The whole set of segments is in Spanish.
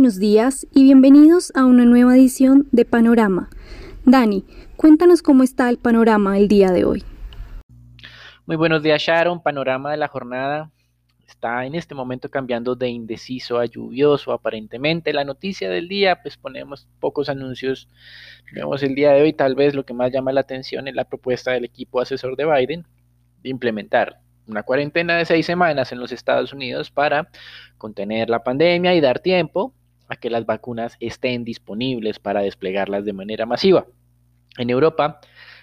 buenos días y bienvenidos a una nueva edición de Panorama. Dani, cuéntanos cómo está el panorama el día de hoy. Muy buenos días Sharon, panorama de la jornada está en este momento cambiando de indeciso a lluvioso aparentemente. La noticia del día, pues ponemos pocos anuncios. Vemos el día de hoy, tal vez lo que más llama la atención es la propuesta del equipo asesor de Biden de implementar una cuarentena de seis semanas en los Estados Unidos para contener la pandemia y dar tiempo a que las vacunas estén disponibles para desplegarlas de manera masiva. En Europa,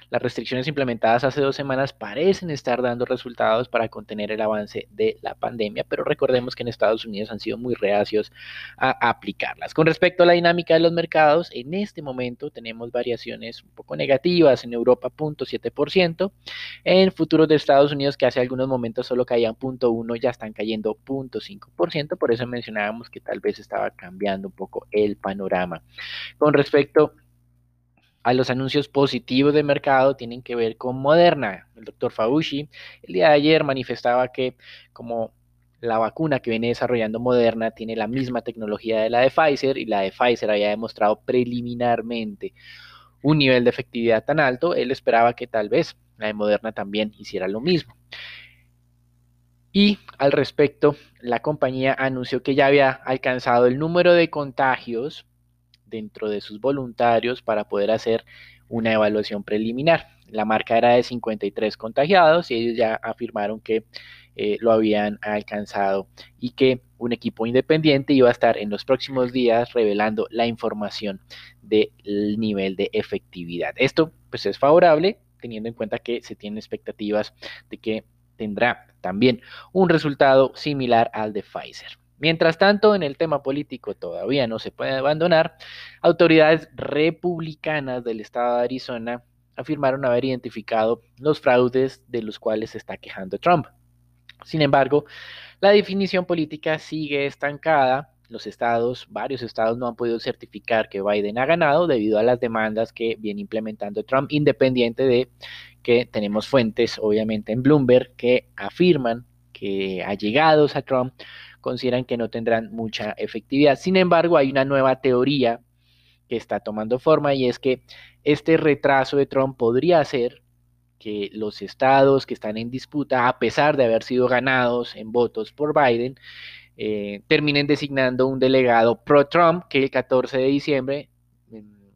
las restricciones implementadas hace dos semanas parecen estar dando resultados para contener el avance de la pandemia, pero recordemos que en Estados Unidos han sido muy reacios a aplicarlas. Con respecto a la dinámica de los mercados, en este momento tenemos variaciones un poco negativas en Europa 0.7%, en futuros de Estados Unidos que hace algunos momentos solo caían 0.1, ya están cayendo 0.5%, por eso mencionábamos que tal vez estaba cambiando un poco el panorama. Con respecto a los anuncios positivos de mercado tienen que ver con Moderna. El doctor Fauci el día de ayer manifestaba que como la vacuna que viene desarrollando Moderna tiene la misma tecnología de la de Pfizer y la de Pfizer había demostrado preliminarmente un nivel de efectividad tan alto, él esperaba que tal vez la de Moderna también hiciera lo mismo. Y al respecto, la compañía anunció que ya había alcanzado el número de contagios dentro de sus voluntarios para poder hacer una evaluación preliminar. La marca era de 53 contagiados y ellos ya afirmaron que eh, lo habían alcanzado y que un equipo independiente iba a estar en los próximos días revelando la información del nivel de efectividad. Esto pues es favorable teniendo en cuenta que se tienen expectativas de que tendrá también un resultado similar al de Pfizer. Mientras tanto, en el tema político todavía no se puede abandonar, autoridades republicanas del estado de Arizona afirmaron haber identificado los fraudes de los cuales se está quejando Trump. Sin embargo, la definición política sigue estancada. Los estados, varios estados no han podido certificar que Biden ha ganado debido a las demandas que viene implementando Trump, independiente de que tenemos fuentes, obviamente, en Bloomberg que afirman que allegados a Trump consideran que no tendrán mucha efectividad. Sin embargo, hay una nueva teoría que está tomando forma y es que este retraso de Trump podría hacer que los estados que están en disputa, a pesar de haber sido ganados en votos por Biden, eh, terminen designando un delegado pro-Trump que el 14 de diciembre mm,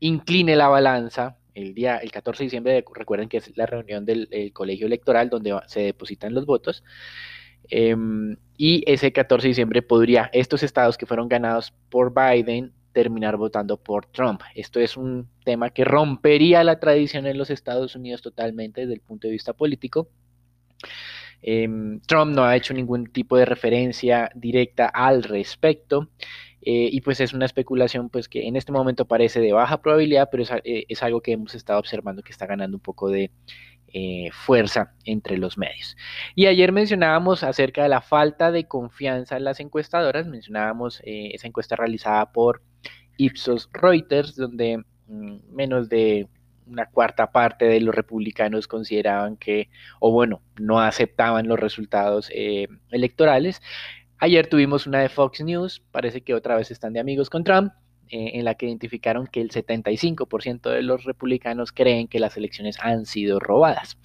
incline la balanza. El día, el 14 de diciembre, recuerden que es la reunión del colegio electoral donde se depositan los votos. Em, y ese 14 de diciembre podría estos estados que fueron ganados por Biden terminar votando por Trump. Esto es un tema que rompería la tradición en los Estados Unidos totalmente desde el punto de vista político. Em, Trump no ha hecho ningún tipo de referencia directa al respecto. Eh, y pues es una especulación pues que en este momento parece de baja probabilidad, pero es, eh, es algo que hemos estado observando que está ganando un poco de eh, fuerza entre los medios. Y ayer mencionábamos acerca de la falta de confianza en las encuestadoras, mencionábamos eh, esa encuesta realizada por Ipsos Reuters, donde mm, menos de una cuarta parte de los republicanos consideraban que, o bueno, no aceptaban los resultados eh, electorales. Ayer tuvimos una de Fox News, parece que otra vez están de amigos con Trump, eh, en la que identificaron que el 75% de los republicanos creen que las elecciones han sido robadas.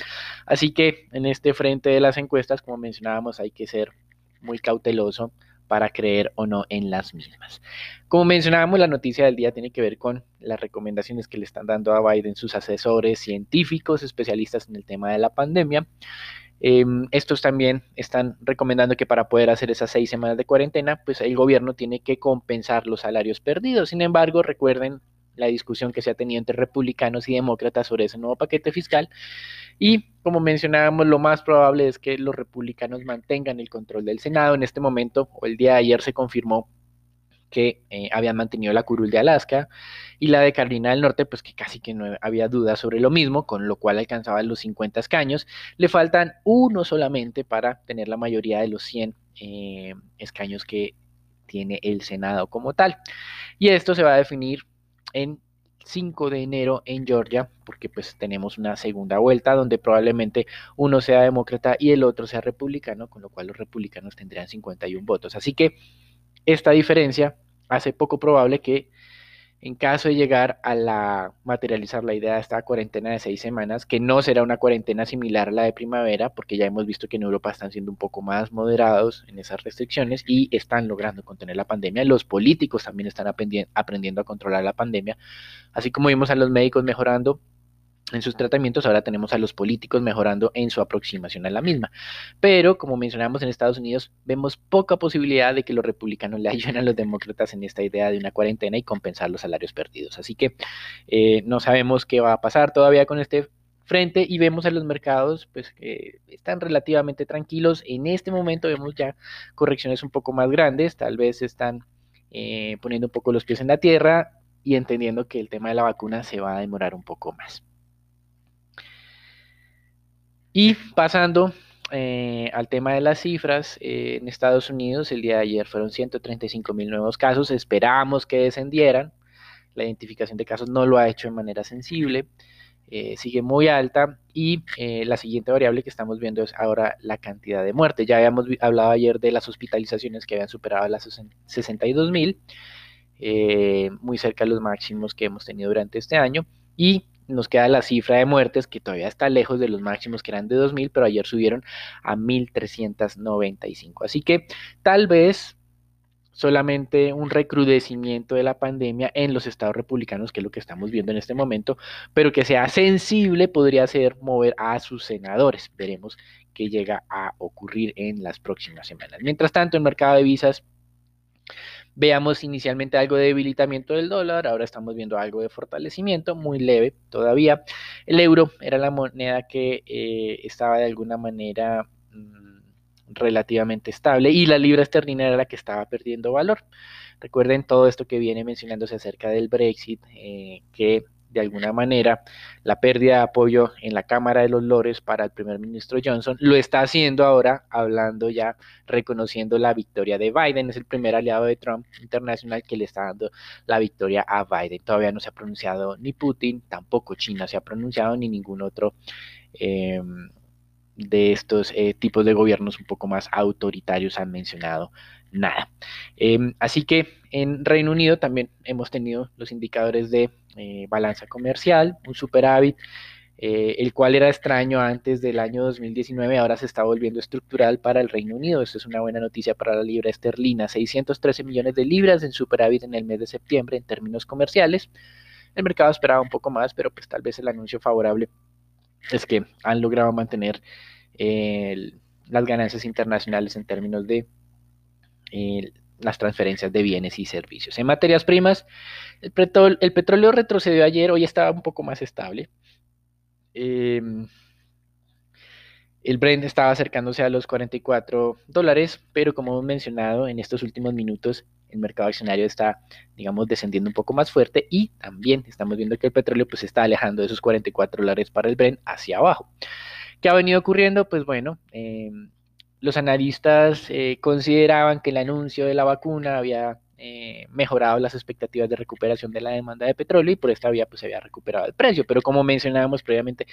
Así que en este frente de las encuestas, como mencionábamos, hay que ser muy cauteloso para creer o no en las mismas. Como mencionábamos, la noticia del día tiene que ver con las recomendaciones que le están dando a Biden sus asesores científicos, especialistas en el tema de la pandemia. Em, estos también están recomendando que para poder hacer esas seis semanas de cuarentena, pues el gobierno tiene que compensar los salarios perdidos. Sin embargo, recuerden la discusión que se ha tenido entre republicanos y demócratas sobre ese nuevo paquete fiscal. Y como mencionábamos, lo más probable es que los republicanos mantengan el control del Senado. En este momento, o el día de ayer se confirmó que eh, habían mantenido la curul de Alaska y la de Carolina del Norte, pues que casi que no había dudas sobre lo mismo, con lo cual alcanzaban los 50 escaños. Le faltan uno solamente para tener la mayoría de los 100 eh, escaños que tiene el Senado como tal. Y esto se va a definir en 5 de enero en Georgia, porque pues tenemos una segunda vuelta donde probablemente uno sea demócrata y el otro sea republicano, con lo cual los republicanos tendrían 51 votos. Así que esta diferencia hace poco probable que en caso de llegar a la materializar la idea de esta cuarentena de seis semanas, que no será una cuarentena similar a la de primavera, porque ya hemos visto que en Europa están siendo un poco más moderados en esas restricciones y están logrando contener la pandemia. Los políticos también están aprendiendo a controlar la pandemia, así como vimos a los médicos mejorando en sus tratamientos, ahora tenemos a los políticos mejorando en su aproximación a la misma. Pero, como mencionamos en Estados Unidos, vemos poca posibilidad de que los republicanos le ayuden a los demócratas en esta idea de una cuarentena y compensar los salarios perdidos. Así que eh, no sabemos qué va a pasar todavía con este frente y vemos a los mercados pues que están relativamente tranquilos. En este momento vemos ya correcciones un poco más grandes, tal vez están eh, poniendo un poco los pies en la tierra y entendiendo que el tema de la vacuna se va a demorar un poco más. Y pasando eh, al tema de las cifras, eh, en Estados Unidos el día de ayer fueron 135 mil nuevos casos, esperábamos que descendieran, la identificación de casos no lo ha hecho de manera sensible, eh, sigue muy alta y la siguiente variable que estamos viendo es ahora la cantidad de muertes. Ya habíamos hablado ayer de las hospitalizaciones que habían superado las 62 mil, muy cerca de los máximos que hemos tenido durante este año. Y nos queda la cifra de muertes que todavía está lejos de los máximos que eran de 2.000, pero ayer subieron a 1.395. Así que tal vez solamente un recrudecimiento de la pandemia en los estados republicanos, que es lo que estamos viendo en este momento, pero que sea sensible podría ser mover a sus senadores. Veremos qué llega a ocurrir en las próximas semanas. Mientras tanto, el mercado de visas Veamos inicialmente algo de debilitamiento del dólar, ahora estamos viendo algo de fortalecimiento, muy leve todavía. El euro era la moneda que eh, estaba de alguna manera mm, relativamente estable y la libra esterlina era la que estaba perdiendo valor. Recuerden todo esto que viene mencionándose acerca del Brexit, eh, que de alguna manera la pérdida de apoyo en la Cámara de los Lores para el primer ministro Johnson. Lo está haciendo ahora, hablando ya, reconociendo la victoria de Biden. Es el primer aliado de Trump internacional que le está dando la victoria a Biden. Todavía no se ha pronunciado ni Putin, tampoco China se ha pronunciado, ni ningún otro. Em, de estos eh, tipos de gobiernos un poco más autoritarios han mencionado nada. Em, así que en Reino Unido también hemos tenido los indicadores de eh, balanza comercial, un superávit, eh, el cual era extraño antes del año 2019, ahora se está volviendo estructural para el Reino Unido. Esto es una buena noticia para la libra esterlina. 613 millones de libras en superávit en el mes de septiembre en términos comerciales. El mercado esperaba un poco más, pero pues tal vez el anuncio favorable es que han logrado mantener las ganancias internacionales en términos de las transferencias de bienes y servicios. En materias primas, el, petróleo, retrocedió ayer, hoy estaba un poco más estable. Em, el Brent estaba acercándose a los 44 dólares, pero como hemos mencionado en estos últimos minutos, el mercado accionario está, digamos, descendiendo un poco más fuerte y también estamos viendo que el petróleo pues está alejando de esos 44 dólares para el Brent hacia abajo. ¿Qué ha venido ocurriendo? Pues bueno, em, los analistas eh, consideraban que el anuncio de la vacuna había eh, mejorado las expectativas de recuperación de la demanda de petróleo y por esta vía pues se había recuperado el precio. Pero como mencionábamos previamente,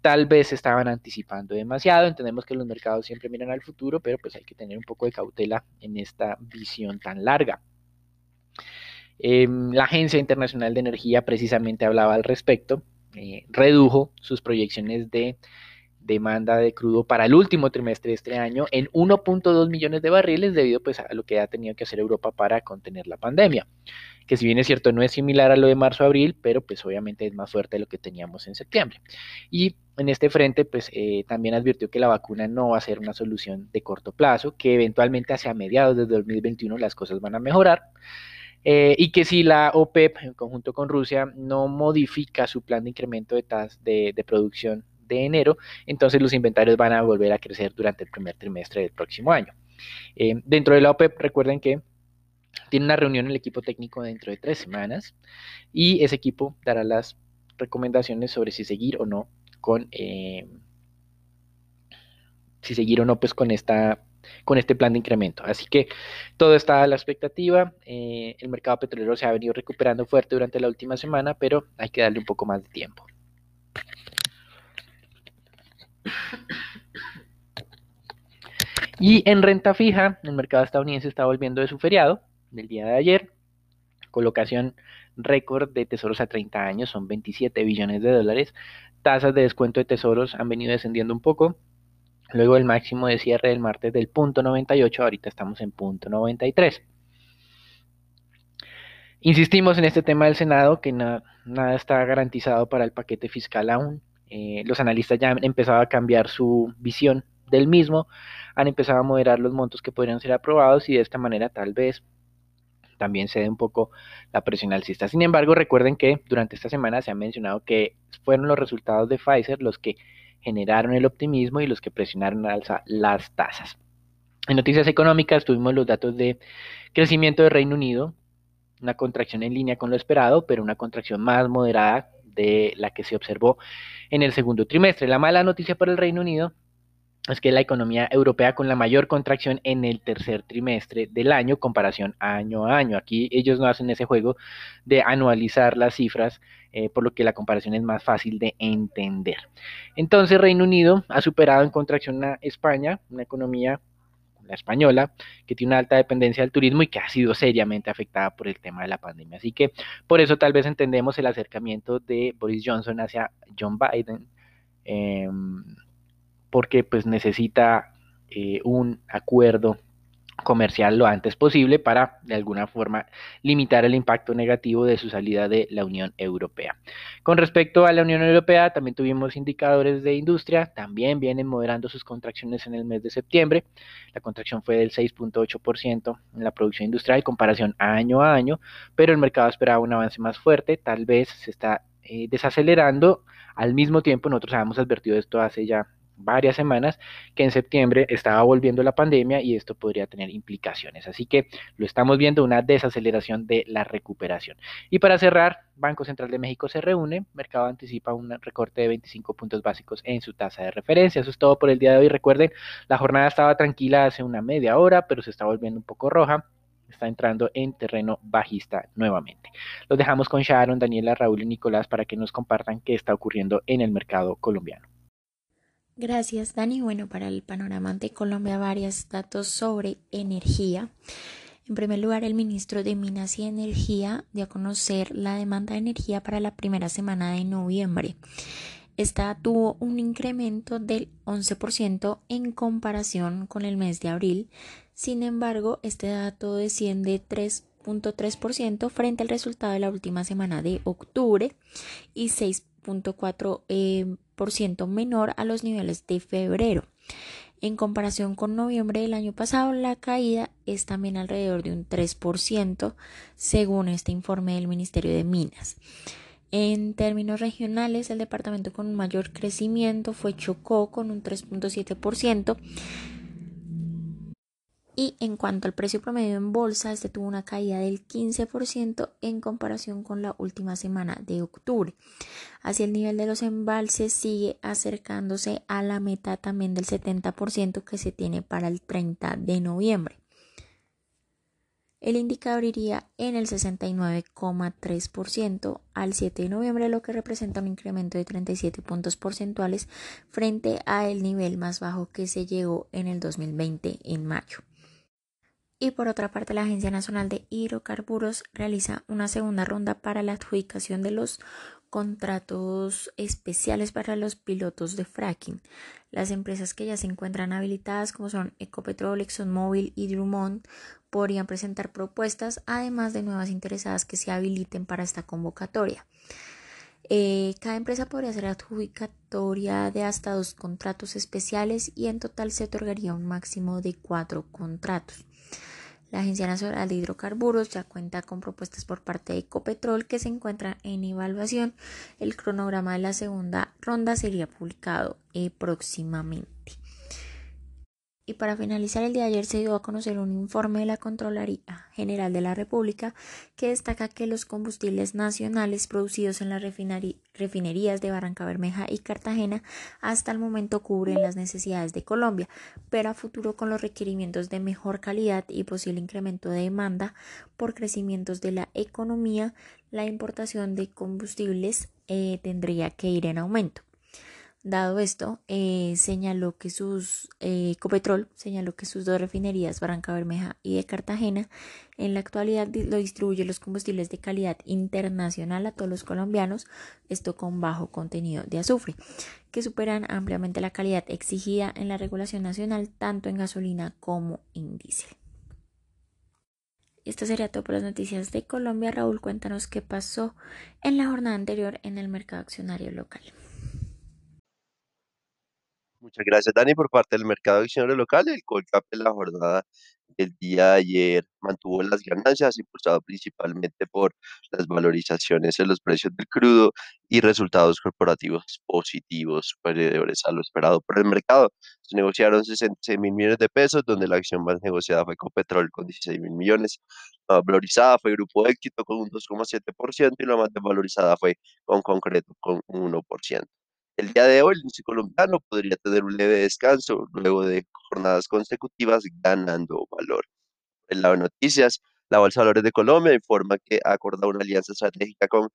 tal vez estaban anticipando demasiado. Entendemos que los mercados siempre miran al futuro, pero pues hay que tener un poco de cautela en esta visión tan larga. Em, la Agencia Internacional de Energía precisamente hablaba al respecto, eh, redujo sus proyecciones de demanda de crudo para el último trimestre de este año en 1.2 millones de barriles debido pues, a lo que ha tenido que hacer Europa para contener la pandemia. Que si bien es cierto no es similar a lo de marzo-abril, pero pues obviamente es más fuerte de lo que teníamos en septiembre. Y en este frente pues eh, también advirtió que la vacuna no va a ser una solución de corto plazo, que eventualmente hacia mediados de 2021 las cosas van a mejorar. Eh, y que si la OPEP en conjunto con Rusia no modifica su plan de incremento de, tas de, de producción de enero, entonces los inventarios van a volver a crecer durante el primer trimestre del próximo año. Eh, dentro de la OPEP, recuerden que tiene una reunión el equipo técnico dentro de tres semanas y ese equipo dará las recomendaciones sobre si seguir o no con eh, si seguir o no pues con esta con este plan de incremento. Así que todo está a la expectativa. Eh, el mercado petrolero se ha venido recuperando fuerte durante la última semana, pero hay que darle un poco más de tiempo. Y en renta fija, el mercado estadounidense está volviendo de su feriado. del día de ayer. Colocación récord de tesoros a 30 años, son 27 billones de dólares. Tasas de descuento de tesoros han venido descendiendo un poco. Luego el máximo de cierre del martes del punto 98, ahorita estamos en punto 93. Insistimos en este tema del Senado, que nada está garantizado para el paquete fiscal aún. Eh, los analistas ya han empezado a cambiar su visión del mismo, han empezado a moderar los montos que podrían ser aprobados y de esta manera tal vez también cede un poco la presión alcista. Sin embargo, recuerden que durante esta semana se ha mencionado que fueron los resultados de Pfizer los que generaron el optimismo y los que presionaron alza las tasas. En noticias económicas tuvimos los datos de crecimiento del Reino Unido, una contracción en línea con lo esperado, pero una contracción más moderada de la que se observó en el segundo trimestre. La mala noticia para el Reino Unido es que la economía europea con la mayor contracción en el tercer trimestre del año, comparación año a año. Aquí ellos no hacen ese juego de anualizar las cifras, eh, por lo que la comparación es más fácil de entender. Entonces, Reino Unido ha superado en contracción a España, una economía la española, que tiene una alta dependencia del turismo y que ha sido seriamente afectada por el tema de la pandemia. Así que por eso tal vez entendemos el acercamiento de Boris Johnson hacia John Biden, em, porque pues necesita eh, un acuerdo comercial lo antes posible para de alguna forma limitar el impacto negativo de su salida de la Unión Europea. Con respecto a la Unión Europea, también tuvimos indicadores de industria, también vienen moderando sus contracciones en el mes de septiembre. La contracción fue del 6.8% en la producción industrial comparación año a año, pero el mercado esperaba un avance más fuerte, tal vez se está eh, desacelerando. Al mismo tiempo, nosotros habíamos advertido esto hace ya varias semanas que en septiembre estaba volviendo la pandemia y esto podría tener implicaciones. Así que lo estamos viendo una desaceleración de la recuperación. Y para cerrar, Banco Central de México se reúne, mercado anticipa un recorte de 25 puntos básicos en su tasa de referencia. Eso es todo por el día de hoy. Recuerden, la jornada estaba tranquila hace una media hora, pero se está volviendo un poco roja está entrando en terreno bajista nuevamente. Los dejamos con Sharon, Daniela, Raúl y Nicolás para que nos compartan qué está ocurriendo en el mercado colombiano. Gracias, Dani. Bueno, para el panorama de Colombia, varios datos sobre energía. En primer lugar, el ministro de Minas y Energía dio a conocer la demanda de energía para la primera semana de noviembre. Esta tuvo un incremento del 11% en comparación con el mes de abril. Sin embargo, este dato desciende 3.3% frente al resultado de la última semana de octubre y 6.4% eh, menor a los niveles de febrero. En comparación con noviembre del año pasado, la caída es también alrededor de un 3%, según este informe del Ministerio de Minas. En términos regionales, el departamento con mayor crecimiento fue Chocó con un 3.7%, y en cuanto al precio promedio en bolsa, este tuvo una caída del 15% en comparación con la última semana de octubre. Así el nivel de los embalses sigue acercándose a la meta también del 70% que se tiene para el 30 de noviembre. El indicador iría en el 69,3% al 7 de noviembre, lo que representa un incremento de 37 puntos porcentuales frente a el nivel más bajo que se llegó en el 2020 en mayo. Y por otra parte, la Agencia Nacional de Hidrocarburos realiza una segunda ronda para la adjudicación de los contratos especiales para los pilotos de fracking. Las empresas que ya se encuentran habilitadas, como son Ecopetrol, ExxonMobil y Drummond, podrían presentar propuestas, además de nuevas interesadas que se habiliten para esta convocatoria. Eh, cada empresa podría ser adjudicatoria de hasta dos contratos especiales y en total se otorgaría un máximo de cuatro contratos. La Agencia Nacional de Hidrocarburos ya cuenta con propuestas por parte de Ecopetrol que se encuentran en evaluación. El cronograma de la segunda ronda sería publicado eh, próximamente. Y para finalizar, el día de ayer se dio a conocer un informe de la Contraloría General de la República que destaca que los combustibles nacionales producidos en las refinerías de Barranca Bermeja y Cartagena hasta el momento cubren las necesidades de Colombia, pero a futuro con los requerimientos de mejor calidad y posible incremento de demanda por crecimientos de la economía, la importación de combustibles eh, tendría que ir en aumento. Dado esto, eh, señaló que sus eh, Copetrol señaló que sus dos refinerías, Barranca Bermeja y de Cartagena, en la actualidad lo distribuye los combustibles de calidad internacional a todos los colombianos, esto con bajo contenido de azufre, que superan ampliamente la calidad exigida en la regulación nacional tanto en gasolina como en diésel. Esto sería todo por las noticias de Colombia. Raúl, cuéntanos qué pasó en la jornada anterior en el mercado accionario local. Muchas gracias, Dani, por parte del mercado accionario local. El Colcap en la jornada del día de ayer mantuvo las ganancias, impulsado principalmente por las valorizaciones en los precios del crudo y resultados corporativos positivos superiores a lo esperado por el mercado. Se negociaron 66 mil millones de pesos, donde la acción más negociada fue Copetrol con 16 mil millones. La valorizada fue Grupo Éxito con un 2,7% y la más desvalorizada fue con Concreto con un 1%. El día de hoy, el índice colombiano podría tener un leve descanso luego de jornadas consecutivas ganando valor. En la de noticias, la Bolsa de Valores de Colombia informa que ha acordado una alianza estratégica con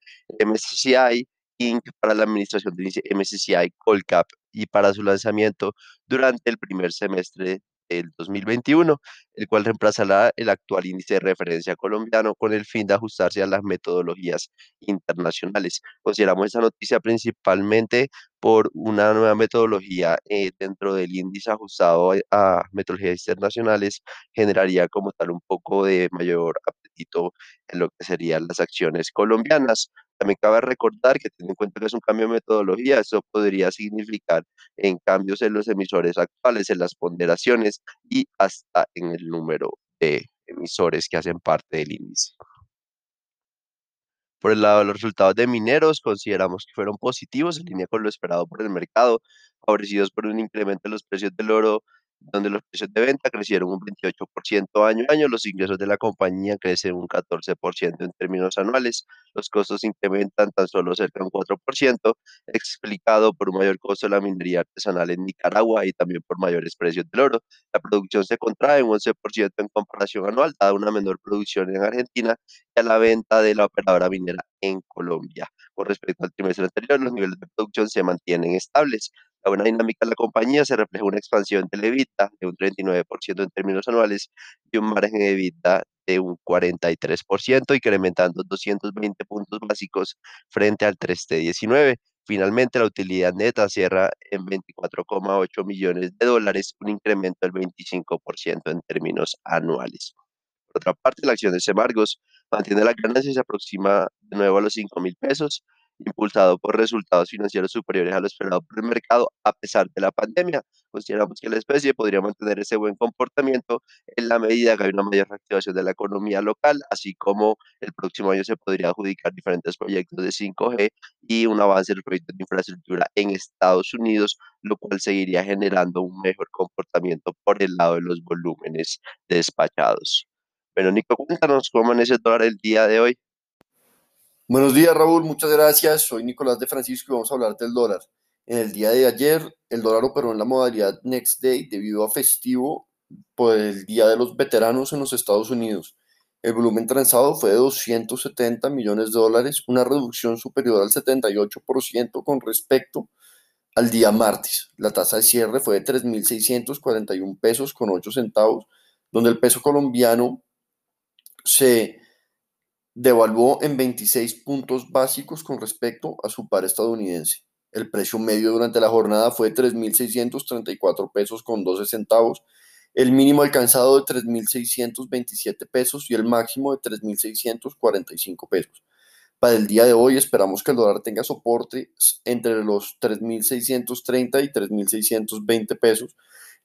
MSCI Inc. para la administración índice MSCI Colcap y para su lanzamiento durante el primer semestre del 2021, el cual reemplazará el actual índice de referencia colombiano con el fin de ajustarse a las metodologías internacionales. Consideramos esta noticia principalmente por una nueva metodología eh, dentro del índice ajustado a, metodologías internacionales, generaría como tal un poco de mayor apetito en lo que serían las acciones colombianas. También cabe recordar que teniendo en cuenta que es un cambio de metodología, eso podría significar en cambios en los emisores actuales, en las ponderaciones y hasta en el número de emisores que hacen parte del índice. Por el lado de los resultados de mineros, consideramos que fueron positivos en línea con lo esperado por el mercado, favorecidos por un incremento en los precios del oro donde los precios de venta crecieron un 28% año a año, los ingresos de la compañía crecen un 14% en términos anuales, los costos incrementan tan solo cerca de un 4%, explicado por un mayor costo de la minería artesanal en Nicaragua y también por mayores precios del oro. La producción se contrae un 11% en comparación anual, dada una menor producción en Argentina y a la venta de la operadora minera en Colombia. Con respecto al trimestre anterior, los niveles de producción se mantienen estables. La buena dinámica de la compañía se refleja una expansión del EBITDA de un 39% en términos anuales y un margen de EBITDA de un 43%, incrementando 220 puntos básicos frente al 3T19. Finalmente, la utilidad neta cierra en 24,8 millones de dólares, un incremento del 25% en términos anuales. Por otra parte, la acción de Semargos mantiene la ganancia y se aproxima de nuevo a los 5 mil pesos, impulsado por resultados financieros superiores a lo esperado por el mercado a pesar de la pandemia. Consideramos que la especie podría mantener ese buen comportamiento en la medida que hay una mayor reactivación de la economía local, así como el próximo año se podría adjudicar diferentes proyectos de 5G y un avance en los proyectos de infraestructura en Estados Unidos, lo cual seguiría generando un mejor comportamiento por el lado de los volúmenes despachados. Bueno, Nico, cuéntanos cómo es el dólar el día de hoy. Buenos días, Raúl. Muchas gracias. Soy Nicolás de Francisco y vamos a hablar del dólar. En el día de ayer, el dólar operó en la modalidad Next Day debido a festivo por el Día de los Veteranos en los Estados Unidos. El volumen transado fue de 270 millones de dólares, una reducción superior al 78% con respecto al día martes. La tasa de cierre fue de 3.641 pesos con 8 centavos, donde el peso colombiano se devaluó en 26 puntos básicos con respecto a su par estadounidense. El precio medio durante la jornada fue de 3.634 pesos con 12 centavos, el mínimo alcanzado de 3.627 pesos y el máximo de 3.645 pesos. Para el día de hoy esperamos que el dólar tenga soporte entre los 3.630 y 3.620 pesos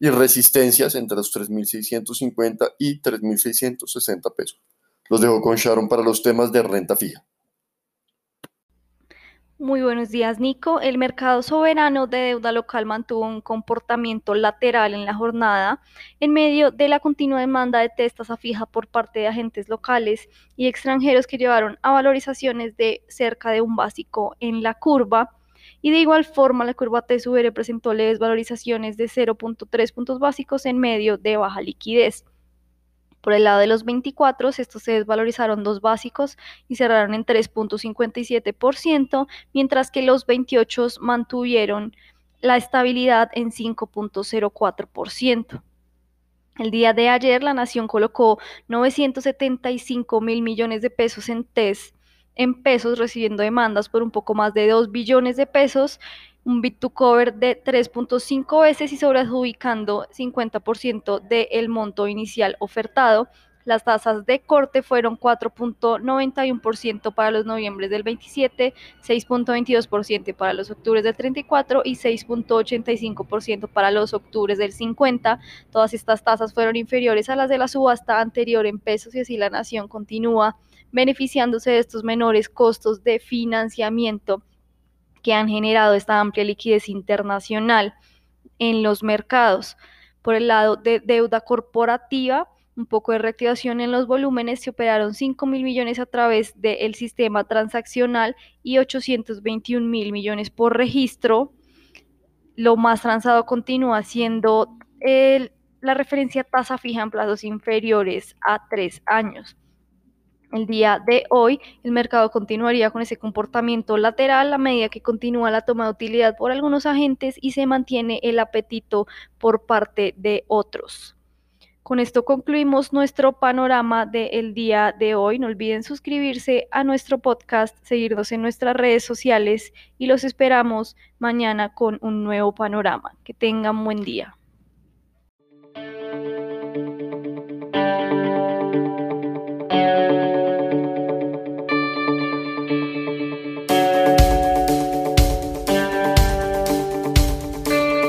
y resistencias entre los 3.650 y 3.660 pesos. Los dejo con Sharon para los temas de renta fija. Muy buenos días, Nico. El mercado soberano de deuda local mantuvo un comportamiento lateral en la jornada en medio de la continua demanda de testas a fija por parte de agentes locales y extranjeros que llevaron a valorizaciones de cerca de un básico en la curva. Y de igual forma, la curva TSUR presentó leves valorizaciones de 0.3 puntos básicos en medio de baja liquidez. Por el lado de los 24, estos se desvalorizaron dos básicos y cerraron en 3.57%, mientras que los 28 mantuvieron la estabilidad en 5.04%. El día de ayer la nación colocó 975 mil millones de pesos en TES en pesos, recibiendo demandas por un poco más de 2 billones de pesos, un bit to cover de 3.5 veces y sobreadjudicando 50% del monto inicial ofertado. Las tasas de corte fueron 4.91% para los noviembres del 27, 6.22% para los octubres del 34 y 6.85% para los octubres del 50. Todas estas tasas fueron inferiores a las de la subasta anterior en pesos y así la nación continúa beneficiándose de estos menores costos de financiamiento que han generado esta amplia liquidez internacional en los mercados. Por el lado de deuda corporativa, un poco de reactivación en los volúmenes, se operaron 5 mil millones a través del sistema transaccional y 821 mil millones por registro. Lo más transado continúa siendo la referencia tasa fija en plazos inferiores a tres años. El día de hoy, el mercado continuaría con ese comportamiento lateral a medida que continúa la toma de utilidad por algunos agentes y se mantiene el apetito por parte de otros. Con esto concluimos nuestro panorama del día de hoy. No olviden suscribirse a nuestro podcast, seguirnos en nuestras redes sociales y los esperamos mañana con un nuevo panorama. Que tengan buen día.